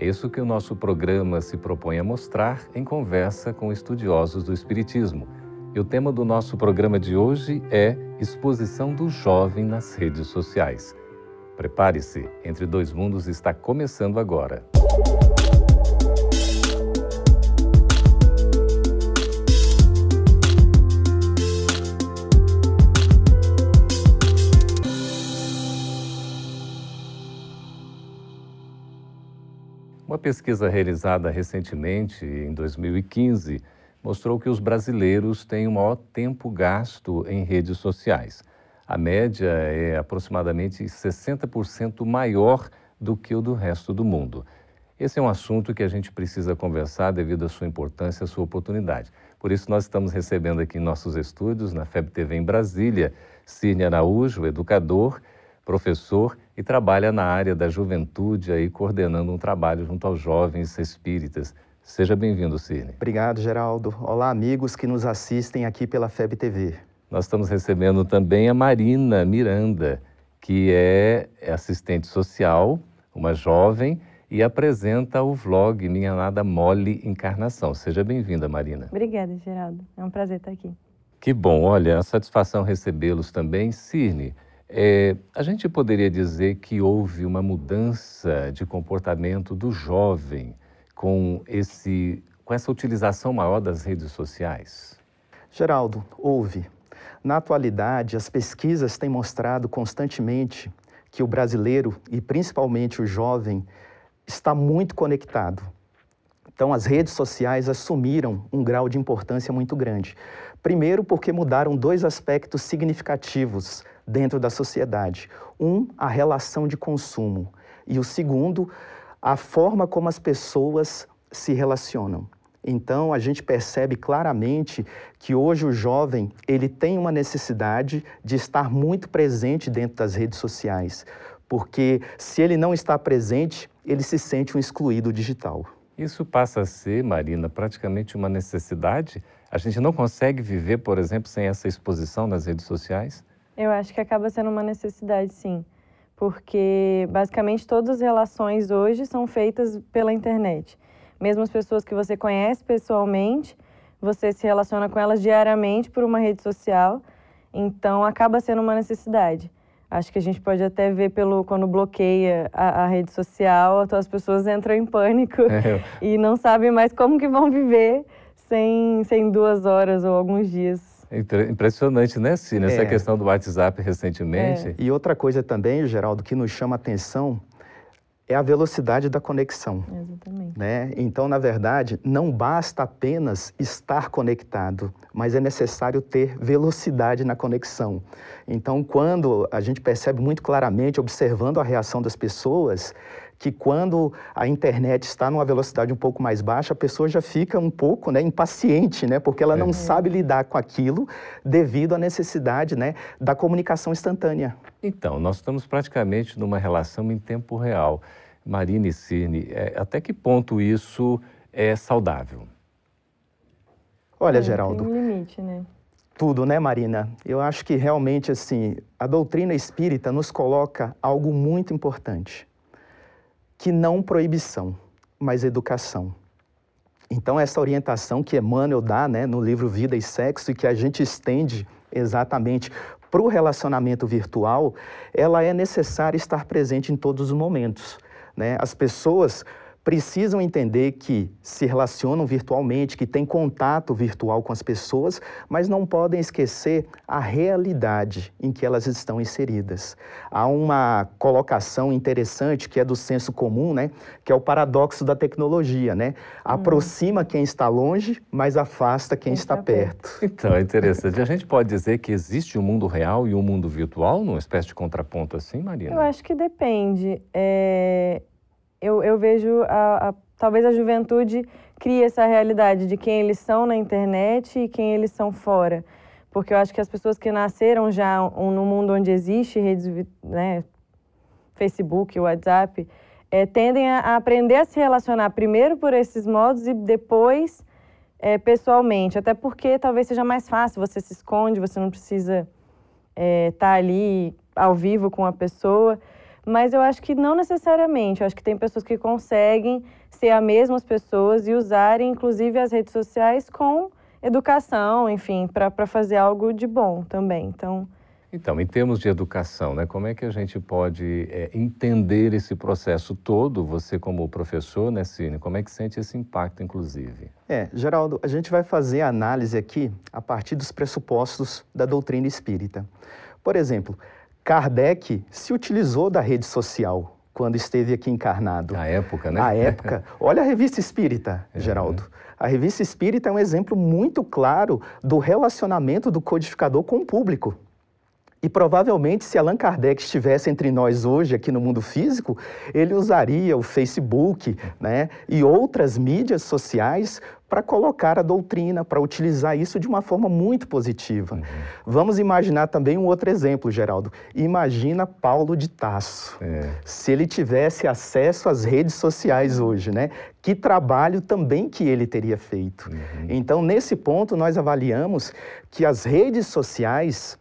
É isso que o nosso programa se propõe a mostrar em conversa com estudiosos do Espiritismo. E o tema do nosso programa de hoje é Exposição do Jovem nas Redes Sociais. Prepare-se, Entre Dois Mundos está começando agora. Uma pesquisa realizada recentemente, em 2015, mostrou que os brasileiros têm o maior tempo gasto em redes sociais. A média é aproximadamente 60% maior do que o do resto do mundo. Esse é um assunto que a gente precisa conversar devido à sua importância, à sua oportunidade. Por isso, nós estamos recebendo aqui em nossos estúdios, na FEB TV em Brasília, Cine Araújo, educador, professor e trabalha na área da juventude, aí coordenando um trabalho junto aos jovens espíritas. Seja bem-vindo, Cirne. Obrigado, Geraldo. Olá, amigos que nos assistem aqui pela FEB TV. Nós estamos recebendo também a Marina Miranda, que é assistente social, uma jovem, e apresenta o vlog Minha Nada Mole Encarnação. Seja bem-vinda, Marina. Obrigada, Geraldo. É um prazer estar aqui. Que bom. Olha, a satisfação recebê-los também. Cirne, é, a gente poderia dizer que houve uma mudança de comportamento do jovem com, esse, com essa utilização maior das redes sociais? Geraldo, houve. Na atualidade, as pesquisas têm mostrado constantemente que o brasileiro, e principalmente o jovem, está muito conectado. Então, as redes sociais assumiram um grau de importância muito grande. Primeiro, porque mudaram dois aspectos significativos dentro da sociedade. Um, a relação de consumo. E o segundo, a forma como as pessoas se relacionam. Então, a gente percebe claramente que hoje o jovem, ele tem uma necessidade de estar muito presente dentro das redes sociais, porque se ele não está presente, ele se sente um excluído digital. Isso passa a ser, Marina, praticamente uma necessidade? A gente não consegue viver, por exemplo, sem essa exposição nas redes sociais? Eu acho que acaba sendo uma necessidade, sim. Porque basicamente todas as relações hoje são feitas pela internet. Mesmo as pessoas que você conhece pessoalmente, você se relaciona com elas diariamente por uma rede social. Então acaba sendo uma necessidade. Acho que a gente pode até ver pelo quando bloqueia a, a rede social, as pessoas entram em pânico é. e não sabem mais como que vão viver sem, sem duas horas ou alguns dias Impressionante, né, Cine? Essa é. questão do WhatsApp recentemente. É. E outra coisa também, Geraldo, que nos chama atenção é a velocidade da conexão. Exatamente. Né? Então, na verdade, não basta apenas estar conectado, mas é necessário ter velocidade na conexão. Então, quando a gente percebe muito claramente, observando a reação das pessoas, que quando a internet está numa velocidade um pouco mais baixa, a pessoa já fica um pouco né, impaciente, né, porque ela não é. sabe lidar com aquilo devido à necessidade né, da comunicação instantânea. Então, nós estamos praticamente numa relação em tempo real. Marina e Cirne, é, até que ponto isso é saudável? Olha, é, Geraldo. Tem um limite, né? Tudo, né, Marina? Eu acho que realmente, assim, a doutrina espírita nos coloca algo muito importante que não proibição, mas educação. Então, essa orientação que Emmanuel dá né, no livro Vida e Sexo e que a gente estende exatamente para o relacionamento virtual, ela é necessária estar presente em todos os momentos. Né? As pessoas precisam entender que se relacionam virtualmente, que têm contato virtual com as pessoas, mas não podem esquecer a realidade em que elas estão inseridas. Há uma colocação interessante que é do senso comum, né, que é o paradoxo da tecnologia, né? Aproxima quem está longe, mas afasta quem, quem está, está perto. perto. Então, é interessante. A gente pode dizer que existe um mundo real e um mundo virtual, numa espécie de contraponto assim, Maria? Eu acho que depende. É eu, eu vejo a, a talvez a juventude crie essa realidade de quem eles são na internet e quem eles são fora. Porque eu acho que as pessoas que nasceram já um, no mundo onde existe redes, né, Facebook, WhatsApp, é, tendem a, aprender a se relacionar primeiro por esses modos e depois é, pessoalmente. Até porque talvez seja mais fácil, você se esconde, você não precisa estar é, tá ali ao vivo com a pessoa. Mas eu acho que não necessariamente. Eu acho que tem pessoas que conseguem ser as mesmas pessoas e usarem, inclusive, as redes sociais com educação, enfim, para fazer algo de bom também. Então, então, em termos de educação, né, como é que a gente pode é, entender esse processo todo, você como professor, né, Cine, como é que sente esse impacto, inclusive? É, Geraldo, a gente vai fazer a análise aqui a partir dos pressupostos da doutrina espírita. Por exemplo, Kardec se utilizou da rede social quando esteve aqui encarnado. Na época, né? Na época. Olha a revista espírita, é. Geraldo. A revista espírita é um exemplo muito claro do relacionamento do codificador com o público. E provavelmente, se Allan Kardec estivesse entre nós hoje, aqui no mundo físico, ele usaria o Facebook né, e outras mídias sociais para colocar a doutrina, para utilizar isso de uma forma muito positiva. Uhum. Vamos imaginar também um outro exemplo, Geraldo. Imagina Paulo de Tasso. É. Se ele tivesse acesso às redes sociais hoje, né? Que trabalho também que ele teria feito. Uhum. Então, nesse ponto, nós avaliamos que as redes sociais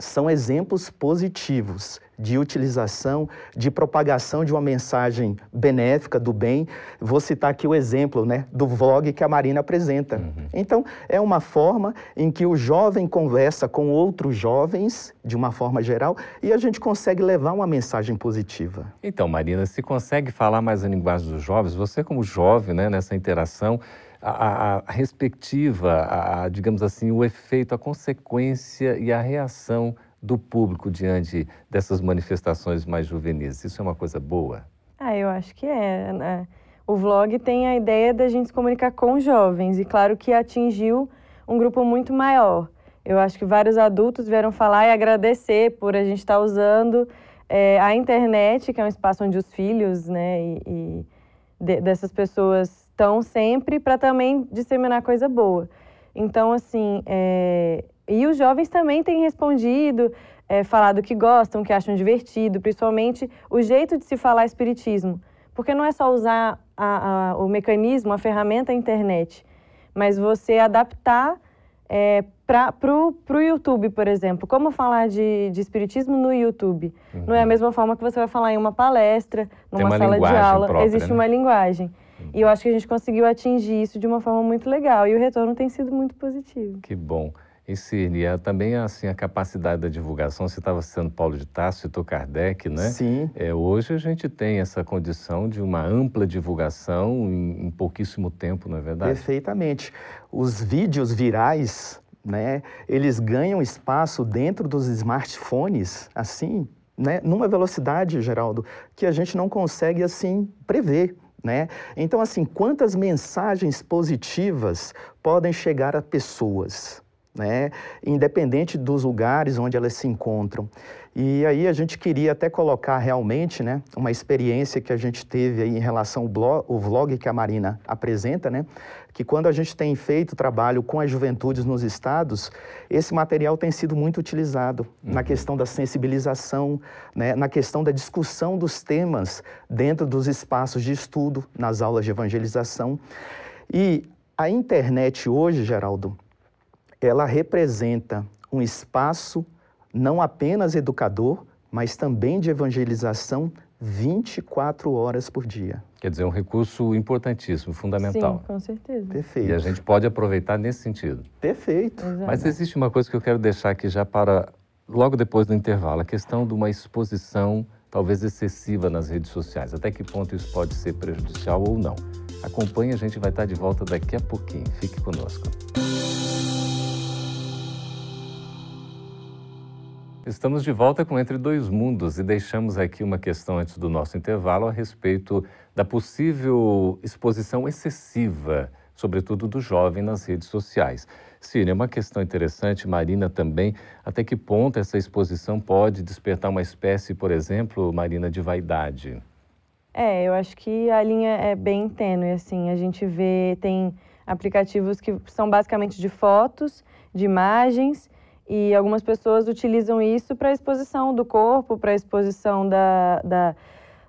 são exemplos positivos de utilização, de propagação de uma mensagem benéfica do bem. Vou citar aqui o exemplo né, do vlog que a Marina apresenta. Uhum. Então, é uma forma em que o jovem conversa com outros jovens, de uma forma geral, e a gente consegue levar uma mensagem positiva. Então, Marina, se consegue falar mais a linguagem dos jovens, você como jovem né, nessa interação, a, a, respectiva, a, digamos assim, o efeito, a consequência e a reação do público diante dessas manifestações mais juvenis. Isso é uma coisa boa? Ah, eu acho que é. Né? O vlog tem a ideia da gente se comunicar com jovens e claro que atingiu um grupo muito maior. Eu acho que vários adultos vieram falar e agradecer por a gente estar tá usando é, a internet, que é um espaço onde os filhos, né, e, e de, dessas pessoas estão sempre para também disseminar coisa boa. Então, assim, é... e os jovens também têm respondido, é, falado que gostam, que acham divertido, principalmente o jeito de se falar espiritismo. Porque não é só usar a, a, o mecanismo, a ferramenta a internet, mas você adaptar é, para o YouTube, por exemplo. Como falar de, de espiritismo no YouTube? Uhum. Não é a mesma forma que você vai falar em uma palestra, numa sala de aula. Própria, Existe né? uma linguagem. E eu acho que a gente conseguiu atingir isso de uma forma muito legal e o retorno tem sido muito positivo. Que bom. E Cirne, é também assim a capacidade da divulgação, você estava sendo Paulo de Tarso, citou Kardec, né? Sim. É, hoje a gente tem essa condição de uma ampla divulgação em, em pouquíssimo tempo, não é verdade? Perfeitamente. Os vídeos virais, né, eles ganham espaço dentro dos smartphones, assim, né, numa velocidade, Geraldo, que a gente não consegue, assim, prever. Né? Então, assim, quantas mensagens positivas podem chegar a pessoas, né? independente dos lugares onde elas se encontram. E aí a gente queria até colocar realmente né, uma experiência que a gente teve em relação ao blog, o vlog que a Marina apresenta, né, que quando a gente tem feito trabalho com as juventudes nos estados, esse material tem sido muito utilizado uhum. na questão da sensibilização, né, na questão da discussão dos temas dentro dos espaços de estudo, nas aulas de evangelização. E a internet hoje, Geraldo, ela representa um espaço não apenas educador, mas também de evangelização 24 horas por dia. Quer dizer, um recurso importantíssimo, fundamental. Sim, com certeza. Perfeito. E a gente pode aproveitar nesse sentido. Perfeito. Exato. Mas existe uma coisa que eu quero deixar aqui já para logo depois do intervalo, a questão de uma exposição talvez excessiva nas redes sociais. Até que ponto isso pode ser prejudicial ou não? Acompanhe, a gente vai estar de volta daqui a pouquinho. Fique conosco. Estamos de volta com Entre Dois Mundos e deixamos aqui uma questão antes do nosso intervalo a respeito da possível exposição excessiva, sobretudo do jovem, nas redes sociais. Círia, é uma questão interessante, Marina também, até que ponto essa exposição pode despertar uma espécie, por exemplo, Marina, de vaidade? É, eu acho que a linha é bem tênue, assim. A gente vê, tem aplicativos que são basicamente de fotos, de imagens, e algumas pessoas utilizam isso para exposição do corpo, para exposição da, da,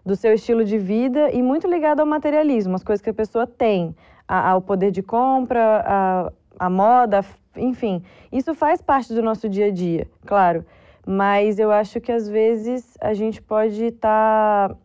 do seu estilo de vida e muito ligado ao materialismo, as coisas que a pessoa tem, a, ao poder de compra, a, a moda, enfim. Isso faz parte do nosso dia a dia, claro. Mas eu acho que às vezes a gente pode estar tá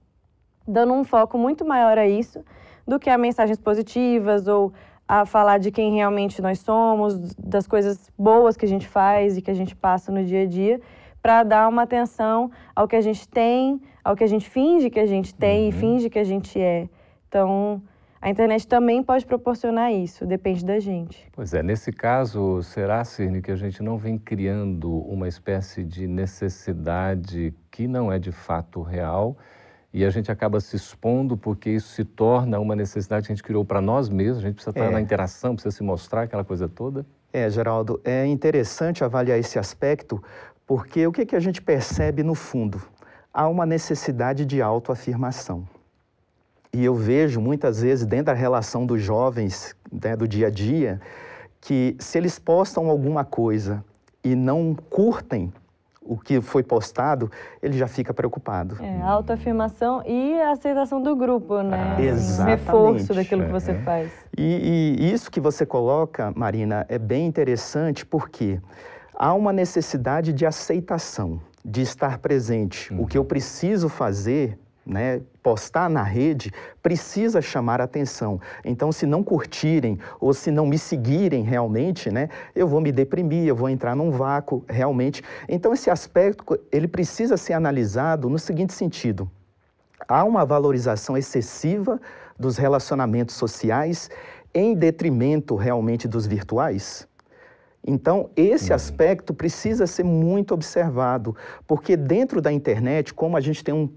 dando um foco muito maior a isso do que a mensagens positivas ou a falar de quem realmente nós somos, das coisas boas que a gente faz e que a gente passa no dia a dia, para dar uma atenção ao que a gente tem, ao que a gente finge que a gente tem uhum. e finge que a gente é. Então, a internet também pode proporcionar isso, depende da gente. Pois é, nesse caso, será, Cirne, que a gente não vem criando uma espécie de necessidade que não é de fato real e a gente acaba se expondo porque isso se torna uma necessidade que a gente criou para nós mesmos, a gente precisa estar é. na interação, precisa se mostrar, aquela coisa toda. É, Geraldo, é interessante avaliar esse aspecto porque o que, que a gente percebe no fundo? Há uma necessidade de autoafirmação. E eu vejo muitas vezes dentro da relação dos jovens, né, do dia a dia, que se eles postam alguma coisa e não curtem o que foi postado, ele já fica preocupado. É, a autoafirmação e a aceitação do grupo, né? Ah, exatamente. Reforço daquilo que você faz. E, e, isso que você coloca, Marina, é bem interessante porque há uma necessidade de aceitação, de estar presente. Uhum. O que eu preciso fazer né, postar na rede precisa chamar atenção. Então, se não curtirem ou se não me seguirem realmente, né, eu vou me deprimir, eu vou entrar num vácuo realmente. Então, esse aspecto ele precisa ser analisado no seguinte sentido: há uma valorização excessiva dos relacionamentos sociais em detrimento realmente dos virtuais? Então, esse uhum. aspecto precisa ser muito observado, porque dentro da internet, como a gente tem um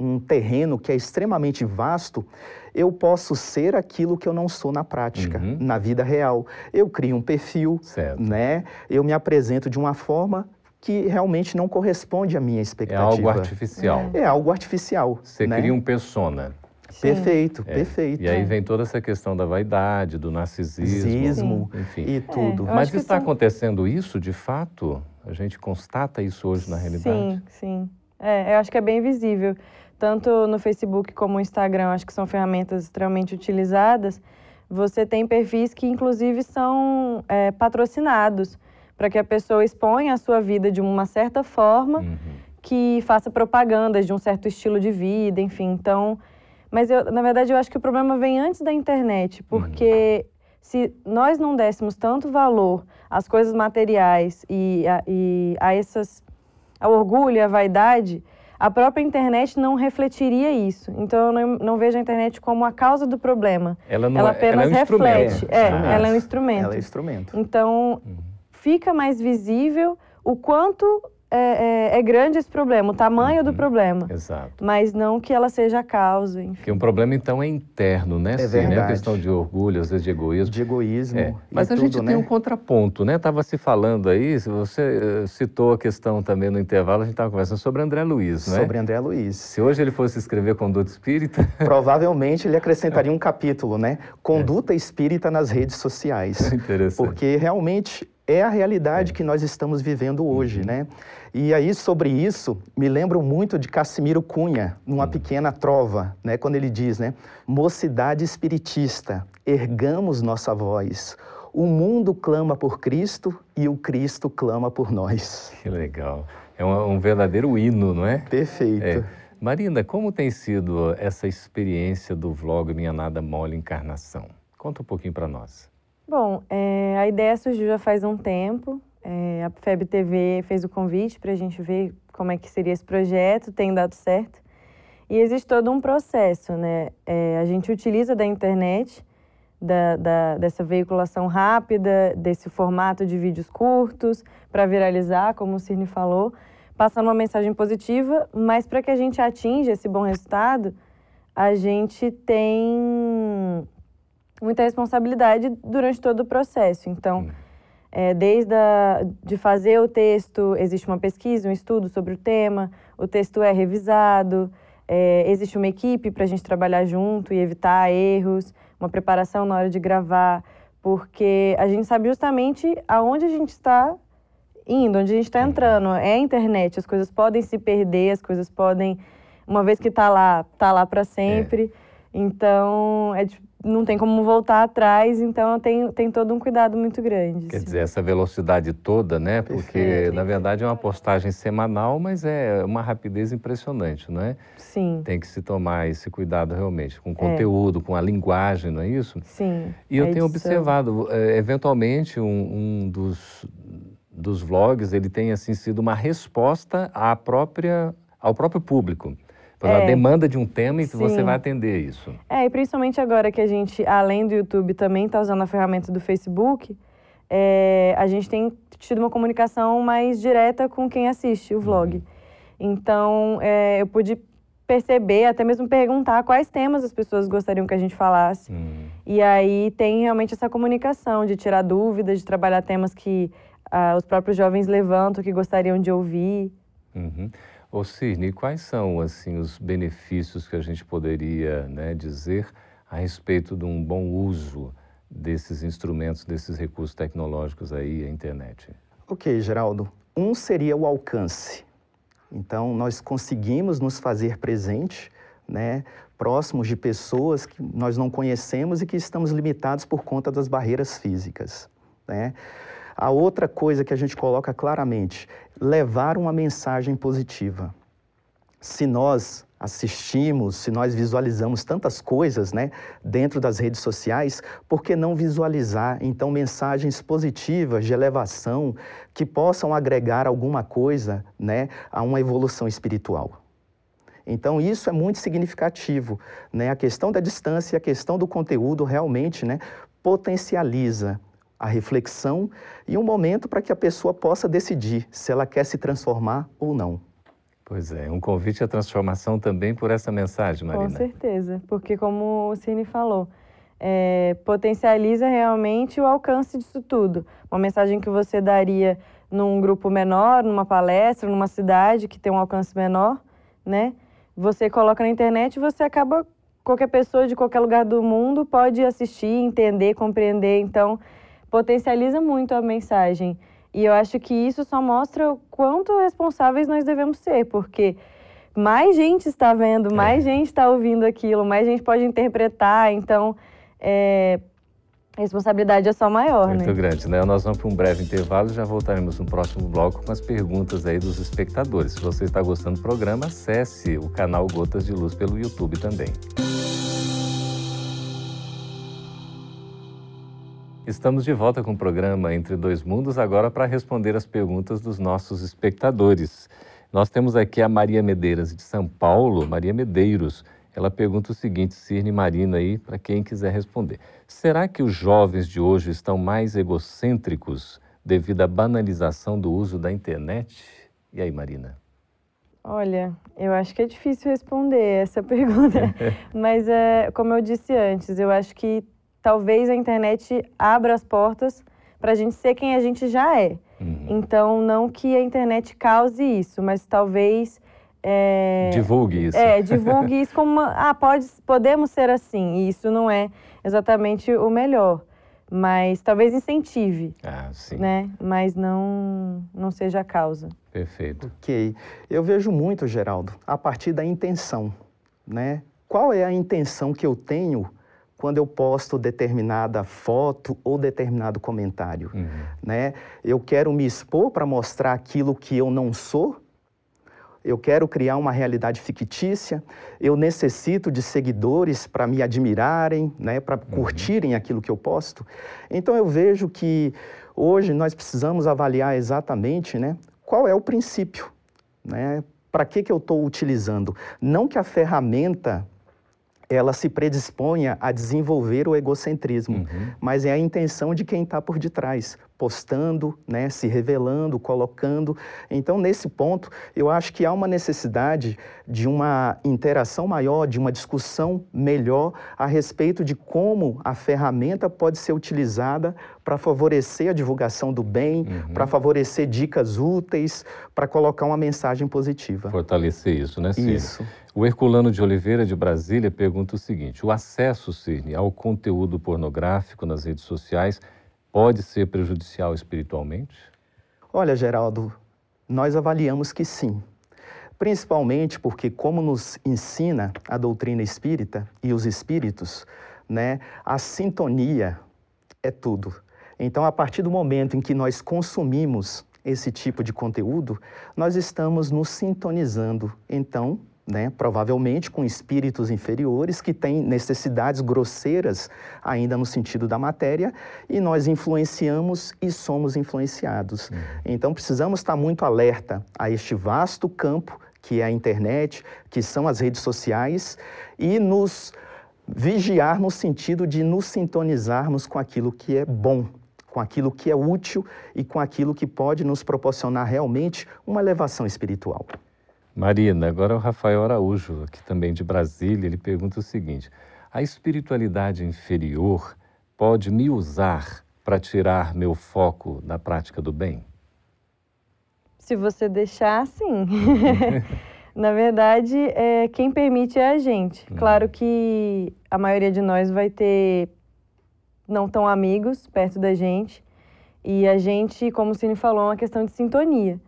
um terreno que é extremamente vasto, eu posso ser aquilo que eu não sou na prática, uhum. na vida real. Eu crio um perfil, certo. né? Eu me apresento de uma forma que realmente não corresponde à minha expectativa. É algo artificial. É, é algo artificial. Você né? cria um persona. Sim. Perfeito, é. perfeito. E aí vem toda essa questão da vaidade, do narcisismo, enfim. E tudo. É, Mas está são... acontecendo isso de fato? A gente constata isso hoje na realidade? Sim, sim. É, eu acho que é bem visível tanto no Facebook como no Instagram, acho que são ferramentas extremamente utilizadas, você tem perfis que, inclusive, são é, patrocinados para que a pessoa exponha a sua vida de uma certa forma, uhum. que faça propagandas de um certo estilo de vida, enfim. Então, mas eu, na verdade, eu acho que o problema vem antes da internet, porque uhum. se nós não dessemos tanto valor às coisas materiais e a, e a essas, ao orgulho e à vaidade, a própria internet não refletiria isso. Então eu não, não, vejo a internet como a causa do problema. Ela, não ela apenas ela é um reflete. É, ah, ela é um instrumento. Ela é instrumento. Então uhum. fica mais visível o quanto é, é, é, grande esse problema, o tamanho uhum. do problema. Exato. Mas não que ela seja a causa. Enfim. Porque um problema, então, é interno, né? É Sim, verdade. Né? A questão de orgulho, às vezes de egoísmo. De egoísmo. É. Mas a tudo, gente né? tem um contraponto, né? Estava se falando aí, você eh, citou a questão também no intervalo, a gente estava conversando sobre André Luiz, não é? Sobre André Luiz. Se hoje ele fosse escrever Conduta Espírita... Provavelmente ele acrescentaria um capítulo, né? Conduta Espírita nas redes sociais. Interessante. Porque realmente é a realidade é. que nós estamos vivendo hoje, uhum. né? E aí, sobre isso, me lembro muito de Cassimiro Cunha, numa uhum. pequena trova, né? Quando ele diz, né? Mocidade espiritista, ergamos nossa voz. O mundo clama por Cristo e o Cristo clama por nós. Que legal. É um, um verdadeiro hino, não é? Perfeito. É. Marina, como tem sido essa experiência do vlog Minha Nada Mole Encarnação? Conta um pouquinho para nós. Bom, é, a ideia surgiu já faz um tempo. É, a FEB TV fez o convite para a gente ver como é que seria esse projeto, tem dado certo. E existe todo um processo, né? É, a gente utiliza da internet, da, da, dessa veiculação rápida, desse formato de vídeos curtos, para viralizar, como o Cirne falou, passando uma mensagem positiva, mas para que a gente atinja esse bom resultado, a gente tem muita responsabilidade durante todo o processo. Então, é, desde a, de fazer o texto, existe uma pesquisa, um estudo sobre o tema, o texto é revisado, É, existe uma equipe para a gente trabalhar junto e evitar erros, uma preparação na hora de gravar, porque a gente sabe justamente aonde a gente está indo, onde a gente está entrando. É a internet, as coisas podem se perder, as coisas podem, uma vez que está lá, tá lá para sempre. É. Então, é, não tem como voltar atrás, então tem, tem todo um cuidado muito grande. Quer assim. dizer, essa velocidade toda, né? Porque, Perfeito. na verdade, é uma postagem semanal, mas é uma rapidez impressionante, não é? Sim. Tem que se tomar esse cuidado realmente, com o é. conteúdo, é. com a linguagem, não é isso? Sim. E eu tenho observado, é, eventualmente, um, um dos, dos vlogs, ele tem, assim, sido uma resposta à própria, ao próprio público pela é, demanda de um tema e sim. você vai atender isso. É, e principalmente agora que a gente, além do YouTube, também está usando a ferramenta do Facebook, é, a gente tem tido uma comunicação mais direta com quem assiste o vlog. Uhum. Então, é, eu pude perceber, até mesmo perguntar quais temas as pessoas gostariam que a gente falasse. Uhum. E aí tem realmente essa comunicação de tirar dúvidas, de trabalhar temas que ah, os próprios jovens levantam, que gostariam de ouvir. Uhum. Ô Cirne, quais são assim os benefícios que a gente poderia né, dizer a respeito de um bom uso desses instrumentos, desses recursos tecnológicos aí, a internet? Ok, Geraldo. Um seria o alcance. Então, nós conseguimos nos fazer presente, né, próximos de pessoas que nós não conhecemos e que estamos limitados por conta das barreiras físicas. Né? A outra coisa que a gente coloca claramente, levar uma mensagem positiva. Se nós assistimos, se nós visualizamos tantas coisas, né, dentro das redes sociais, por que não visualizar então mensagens positivas de elevação que possam agregar alguma coisa, né, a uma evolução espiritual? Então isso é muito significativo, né? A questão da distância, a questão do conteúdo realmente, né, potencializa a reflexão e um momento para que a pessoa possa decidir se ela quer se transformar ou não. Pois é, um convite à transformação também por essa mensagem, Marina. Com certeza, porque como o Cine falou, é, potencializa realmente o alcance disso tudo. Uma mensagem que você daria num grupo menor, numa palestra, numa cidade que tem um alcance menor, né? Você coloca na internet e você acaba qualquer pessoa de qualquer lugar do mundo pode assistir, entender, compreender. Então, potencializa muito a mensagem. E eu acho que isso só mostra o quanto responsáveis nós devemos ser, porque mais gente está vendo, mais é. gente está ouvindo aquilo, mais gente pode interpretar, então é, a responsabilidade é só maior, Muito né? grande, né? Nós vamos para um breve intervalo e já voltaremos no próximo bloco com as perguntas aí dos espectadores. Se você está gostando do programa, acesse o canal Gotas de Luz pelo YouTube também. Estamos de volta com o programa Entre Dois Mundos, agora para responder as perguntas dos nossos espectadores. Nós temos aqui a Maria Medeiras de São Paulo, Maria Medeiros. Ela pergunta o seguinte, Cirne Marina aí, para quem quiser responder. Será que os jovens de hoje estão mais egocêntricos devido à banalização do uso da internet? E aí, Marina? Olha, eu acho que é difícil responder essa pergunta, mas é, como eu disse antes, eu acho que talvez a internet abra as portas para a gente ser quem a gente já é. Uhum. Então, não que a internet cause isso, mas talvez. É, divulgue isso. É, divulgue isso como uma, ah, pode, podemos ser assim. E isso não é exatamente o melhor. Mas talvez incentive. Ah, sim. Né? Mas não, não seja a causa. Perfeito. Ok. Eu vejo muito, Geraldo, a partir da intenção. Né? Qual é a intenção que eu tenho quando eu posto determinada foto ou determinado comentário, uhum. né? Eu quero me expor para mostrar aquilo que eu não sou. Eu quero criar uma realidade fictícia. Eu necessito de seguidores para me admirarem, né? Para uhum. curtirem aquilo que eu posto. Então eu vejo que hoje nós precisamos avaliar exatamente, né? Qual é o princípio, né? Para que que eu estou utilizando? Não que a ferramenta ela se predisponha a desenvolver o egocentrismo, uhum. mas é a intenção de quem está por detrás. Postando, né, se revelando, colocando. Então, nesse ponto, eu acho que há uma necessidade de uma interação maior, de uma discussão melhor a respeito de como a ferramenta pode ser utilizada para favorecer a divulgação do bem, uhum. para favorecer dicas úteis, para colocar uma mensagem positiva. Fortalecer isso, né, Cine? Isso. O Herculano de Oliveira, de Brasília, pergunta o seguinte: o acesso, Cirne, ao conteúdo pornográfico nas redes sociais pode ser prejudicial espiritualmente? Olha, Geraldo, nós avaliamos que sim. Principalmente porque, como nos ensina a doutrina espírita e os espíritos, né, a sintonia é tudo. Então, a partir do momento em que nós consumimos esse tipo de conteúdo, nós estamos nos sintonizando. Então, né, provavelmente com espíritos inferiores que têm necessidades grosseiras ainda no sentido da matéria e nós influenciamos e somos influenciados. Uhum. Então precisamos estar muito alerta a este vasto campo que é a internet, que são as redes sociais e nos vigiar no sentido de nos sintonizarmos com aquilo que é bom, com aquilo que é útil e com aquilo que pode nos proporcionar realmente uma elevação espiritual. Marina, agora o Rafael Araújo, aqui também de Brasília, ele pergunta o seguinte: a espiritualidade inferior pode me usar para tirar meu foco da prática do bem? Se você deixar, sim. Na verdade, é, quem permite é a gente. Uhum. Claro que a maioria de nós vai ter não tão amigos perto da gente. E a gente, como o Cine falou, é uma questão de sintonia.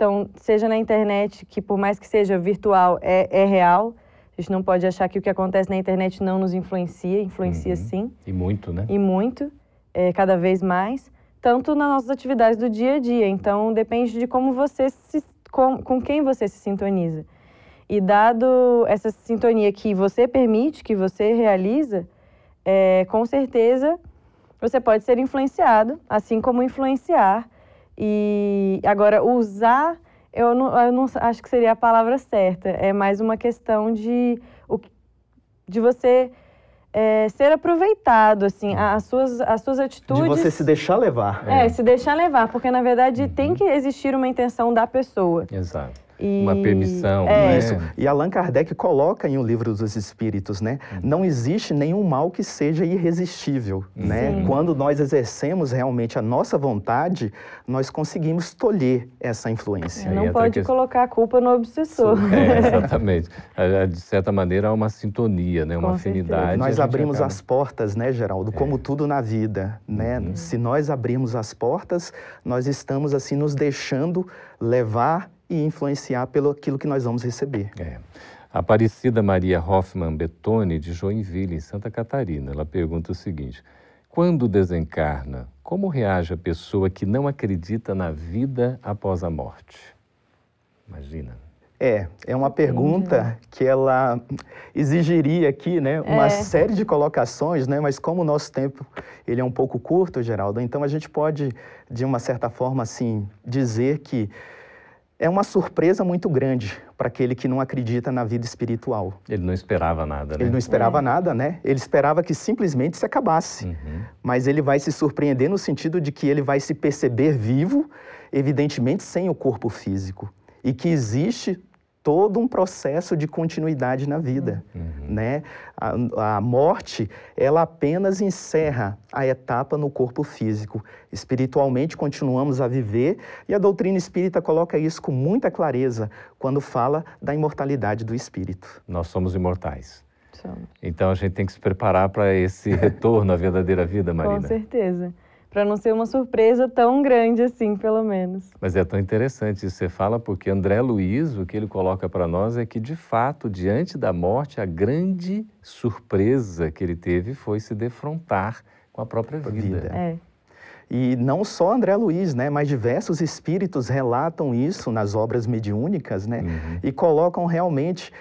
Então, seja na internet, que por mais que seja virtual, é, é real. A gente não pode achar que o que acontece na internet não nos influencia, influencia uhum. sim. E muito, né? E muito, é, cada vez mais. Tanto nas nossas atividades do dia a dia. Então, depende de como você se. com, com quem você se sintoniza. E dado essa sintonia que você permite, que você realiza, é, com certeza você pode ser influenciado, assim como influenciar e agora, usar, eu não, eu não acho que seria a palavra certa. É mais uma questão de, de você é, ser aproveitado, assim, as suas, as suas atitudes. De você se deixar levar. É, é. se deixar levar, porque na verdade uhum. tem que existir uma intenção da pessoa. Exato. E... Uma permissão. É. Né? Isso. E Allan Kardec coloca em O Livro dos Espíritos, né? Uhum. Não existe nenhum mal que seja irresistível, uhum. né? Quando nós exercemos realmente a nossa vontade, nós conseguimos tolher essa influência. Não pode que... colocar a culpa no obsessor. É, exatamente. De certa maneira, há uma sintonia, né? Uma Com afinidade. Certeza. Nós abrimos acaba... as portas, né, Geraldo? Como é. tudo na vida, né? Uhum. Se nós abrirmos as portas, nós estamos, assim, nos deixando levar e influenciar pelo aquilo que nós vamos receber. É. Aparecida Maria Hoffman Betoni, de Joinville, em Santa Catarina, ela pergunta o seguinte: quando desencarna, como reage a pessoa que não acredita na vida após a morte? Imagina. É, é uma pergunta que ela exigiria aqui, né, uma é. série de colocações, né, mas como o nosso tempo ele é um pouco curto, Geraldo, então a gente pode, de uma certa forma, assim, dizer que é uma surpresa muito grande para aquele que não acredita na vida espiritual. Ele não esperava nada, né? Ele não esperava é. nada, né? Ele esperava que simplesmente se acabasse. Uhum. Mas ele vai se surpreender no sentido de que ele vai se perceber vivo, evidentemente sem o corpo físico. E que existe todo um processo de continuidade na vida, uhum. né? A, a, morte, ela apenas encerra a etapa no corpo físico. Espiritualmente continuamos a viver e a doutrina espírita coloca isso com muita clareza quando fala da imortalidade do espírito. Nós somos imortais. Somos. Então a gente tem que se preparar para esse retorno à verdadeira vida, Marina. Com certeza para não ser uma surpresa tão grande assim, pelo menos. Mas é tão interessante isso que você fala, porque André Luiz, o que ele coloca para nós é que, de fato, diante da morte, a grande surpresa que ele teve foi se defrontar com a própria vida. vida. É. E não só André Luiz, né, mas diversos espíritos relatam isso nas obras mediúnicas, né, uhum. e colocam realmente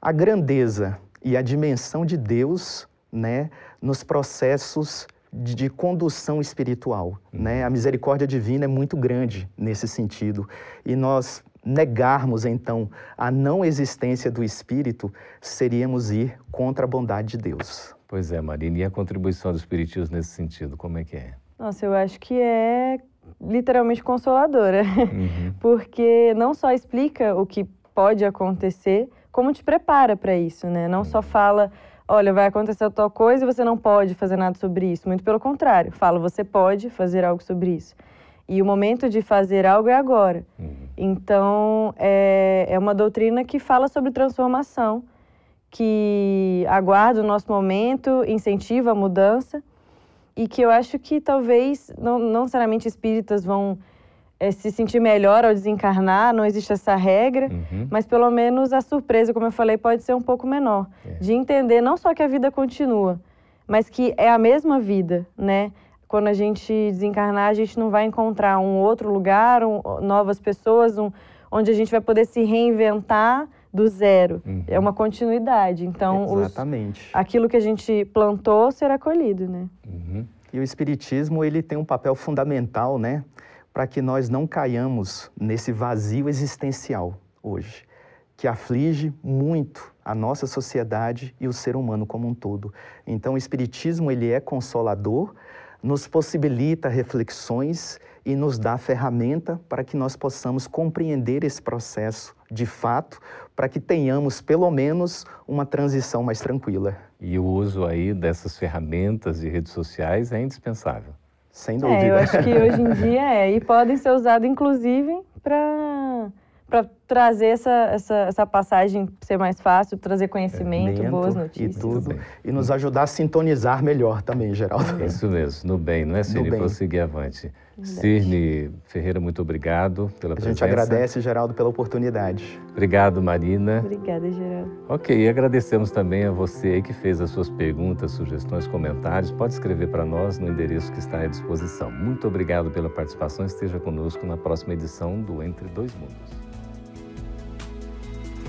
a grandeza e a dimensão de Deus, né, nos processos de, de condução espiritual. Uhum. Né? A misericórdia divina é muito grande nesse sentido. E nós negarmos, então, a não existência do Espírito, seríamos ir contra a bondade de Deus. Pois é, Marina. E a contribuição do Espiritismo nesse sentido, como é que é? Nossa, eu acho que é literalmente consoladora, uhum. porque não só explica o que pode acontecer, como te prepara para isso, né? Não uhum. só fala, olha, vai acontecer tal coisa e você não pode fazer nada sobre isso. Muito pelo contrário, fala, você pode fazer algo sobre isso. E o momento de fazer algo é agora. Uhum. Então, é, é uma doutrina que fala sobre transformação, que aguarda o nosso momento, incentiva a mudança e que eu acho que talvez não, não necessariamente espíritas vão é, se sentir melhor ao desencarnar, não existe essa regra, uhum. mas pelo menos a surpresa, como eu falei, pode ser um pouco menor. É. De entender não só que a vida continua, mas que é a mesma vida, né? Quando a gente desencarnar, a gente não vai encontrar um outro lugar, um, novas pessoas, um, onde a gente vai poder se reinventar do zero. Uhum. É uma continuidade. Então, Exatamente. Os, aquilo que a gente plantou será colhido, né? Uhum. E o espiritismo ele tem um papel fundamental, né, para que nós não caiamos nesse vazio existencial hoje, que aflige muito a nossa sociedade e o ser humano como um todo. Então, o espiritismo ele é consolador, nos possibilita reflexões e nos dá ferramenta para que nós possamos compreender esse processo de fato, para que tenhamos pelo menos uma transição mais tranquila. E o uso aí dessas ferramentas de redes sociais é indispensável. Sem dúvida. É, eu acho que hoje em dia é, e podem ser usados inclusive para para trazer essa, essa, essa passagem ser mais fácil, trazer conhecimento, é, boas notícias. E tudo. E nos ajudar a sintonizar melhor também, Geraldo. É isso mesmo, no bem, não é, Cirne? Para seguir avante. Cirne Ferreira, muito obrigado pela presença. A gente agradece, Geraldo, pela oportunidade. Obrigado, Marina. Obrigada, Geraldo. Ok, e agradecemos também a você que fez as suas perguntas, sugestões, comentários. Pode escrever para nós no endereço que está à disposição. Muito obrigado pela participação. Esteja conosco na próxima edição do Entre Dois Mundos.